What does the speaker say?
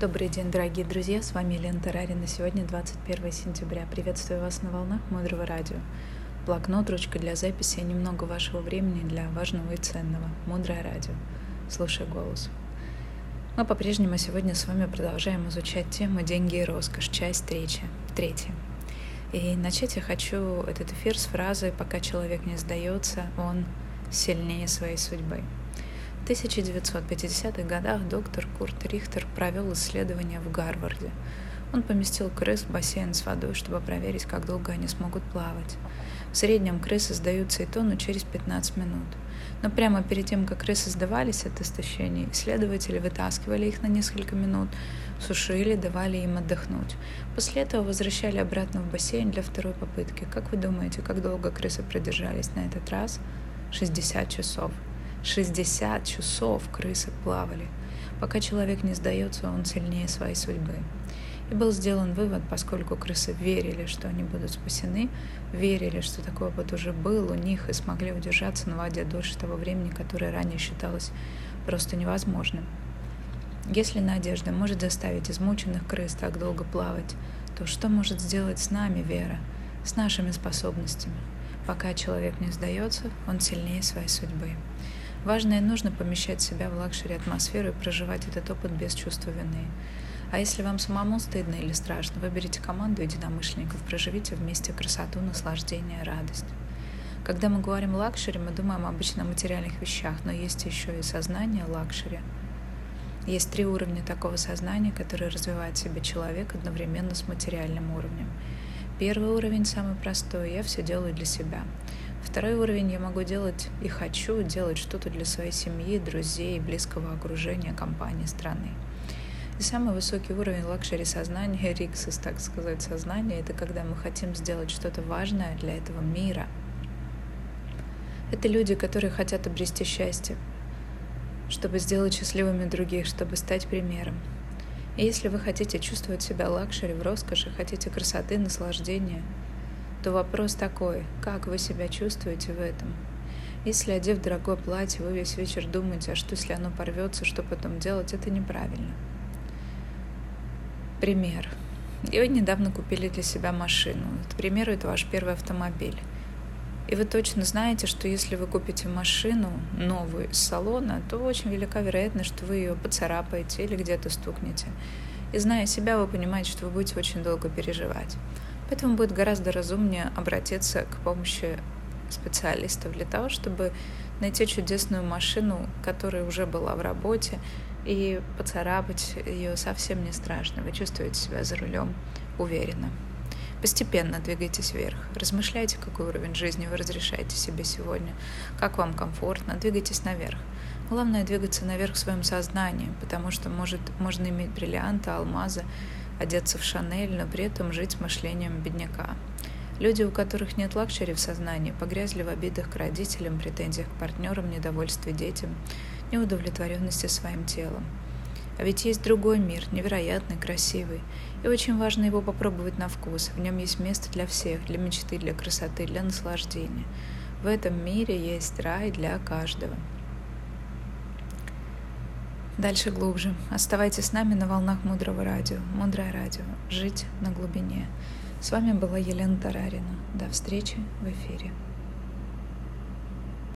Добрый день, дорогие друзья, с вами Лена Тарарина. Сегодня 21 сентября. Приветствую вас на волнах Мудрого Радио. Блокнот, ручка для записи и немного вашего времени для важного и ценного. Мудрое Радио. Слушай голос. Мы по-прежнему сегодня с вами продолжаем изучать тему «Деньги и роскошь», часть третья. третья. И начать я хочу этот эфир с фразы «Пока человек не сдается, он сильнее своей судьбы». В 1950-х годах доктор Курт Рихтер провел исследование в Гарварде. Он поместил крыс в бассейн с водой, чтобы проверить, как долго они смогут плавать. В среднем крысы сдаются и тонут через 15 минут. Но прямо перед тем, как крысы сдавались от истощения, исследователи вытаскивали их на несколько минут, сушили, давали им отдохнуть. После этого возвращали обратно в бассейн для второй попытки. Как вы думаете, как долго крысы продержались на этот раз? 60 часов. 60 часов крысы плавали. Пока человек не сдается, он сильнее своей судьбы. И был сделан вывод, поскольку крысы верили, что они будут спасены, верили, что такой опыт уже был у них и смогли удержаться на воде дольше того времени, которое ранее считалось просто невозможным. Если надежда может заставить измученных крыс так долго плавать, то что может сделать с нами вера, с нашими способностями? Пока человек не сдается, он сильнее своей судьбы. Важно и нужно помещать себя в luxury атмосферу и проживать этот опыт без чувства вины. А если вам самому стыдно или страшно, выберите команду единомышленников, проживите вместе красоту, наслаждение, радость. Когда мы говорим luxury, мы думаем обычно о материальных вещах, но есть еще и сознание luxury. Есть три уровня такого сознания, которые развивает в себе человек одновременно с материальным уровнем. Первый уровень самый простой, я все делаю для себя. Второй уровень я могу делать и хочу делать что-то для своей семьи, друзей, близкого окружения, компании, страны. И самый высокий уровень luxury сознания, риксис, так сказать, сознания, это когда мы хотим сделать что-то важное для этого мира. Это люди, которые хотят обрести счастье, чтобы сделать счастливыми других, чтобы стать примером. И если вы хотите чувствовать себя luxury в роскоши, хотите красоты, наслаждения – то вопрос такой, как вы себя чувствуете в этом? Если, одев дорогое платье, вы весь вечер думаете, а что, если оно порвется, что потом делать, это неправильно. Пример. И вы недавно купили для себя машину. К примеру, это ваш первый автомобиль. И вы точно знаете, что если вы купите машину новую из салона, то очень велика вероятность, что вы ее поцарапаете или где-то стукнете. И зная себя, вы понимаете, что вы будете очень долго переживать. Поэтому будет гораздо разумнее обратиться к помощи специалистов для того, чтобы найти чудесную машину, которая уже была в работе, и поцарапать ее совсем не страшно. Вы чувствуете себя за рулем уверенно. Постепенно двигайтесь вверх. Размышляйте, какой уровень жизни вы разрешаете себе сегодня, как вам комфортно. Двигайтесь наверх. Главное двигаться наверх в своем сознании, потому что может, можно иметь бриллианты, алмазы, одеться в Шанель, но при этом жить мышлением бедняка. Люди, у которых нет luxury в сознании, погрязли в обидах к родителям, претензиях к партнерам, недовольстве детям, неудовлетворенности своим телом. А ведь есть другой мир, невероятный, красивый, и очень важно его попробовать на вкус. В нем есть место для всех, для мечты, для красоты, для наслаждения. В этом мире есть рай для каждого. Дальше глубже. Оставайтесь с нами на волнах Мудрого Радио. Мудрое Радио. Жить на глубине. С вами была Елена Тарарина. До встречи в эфире.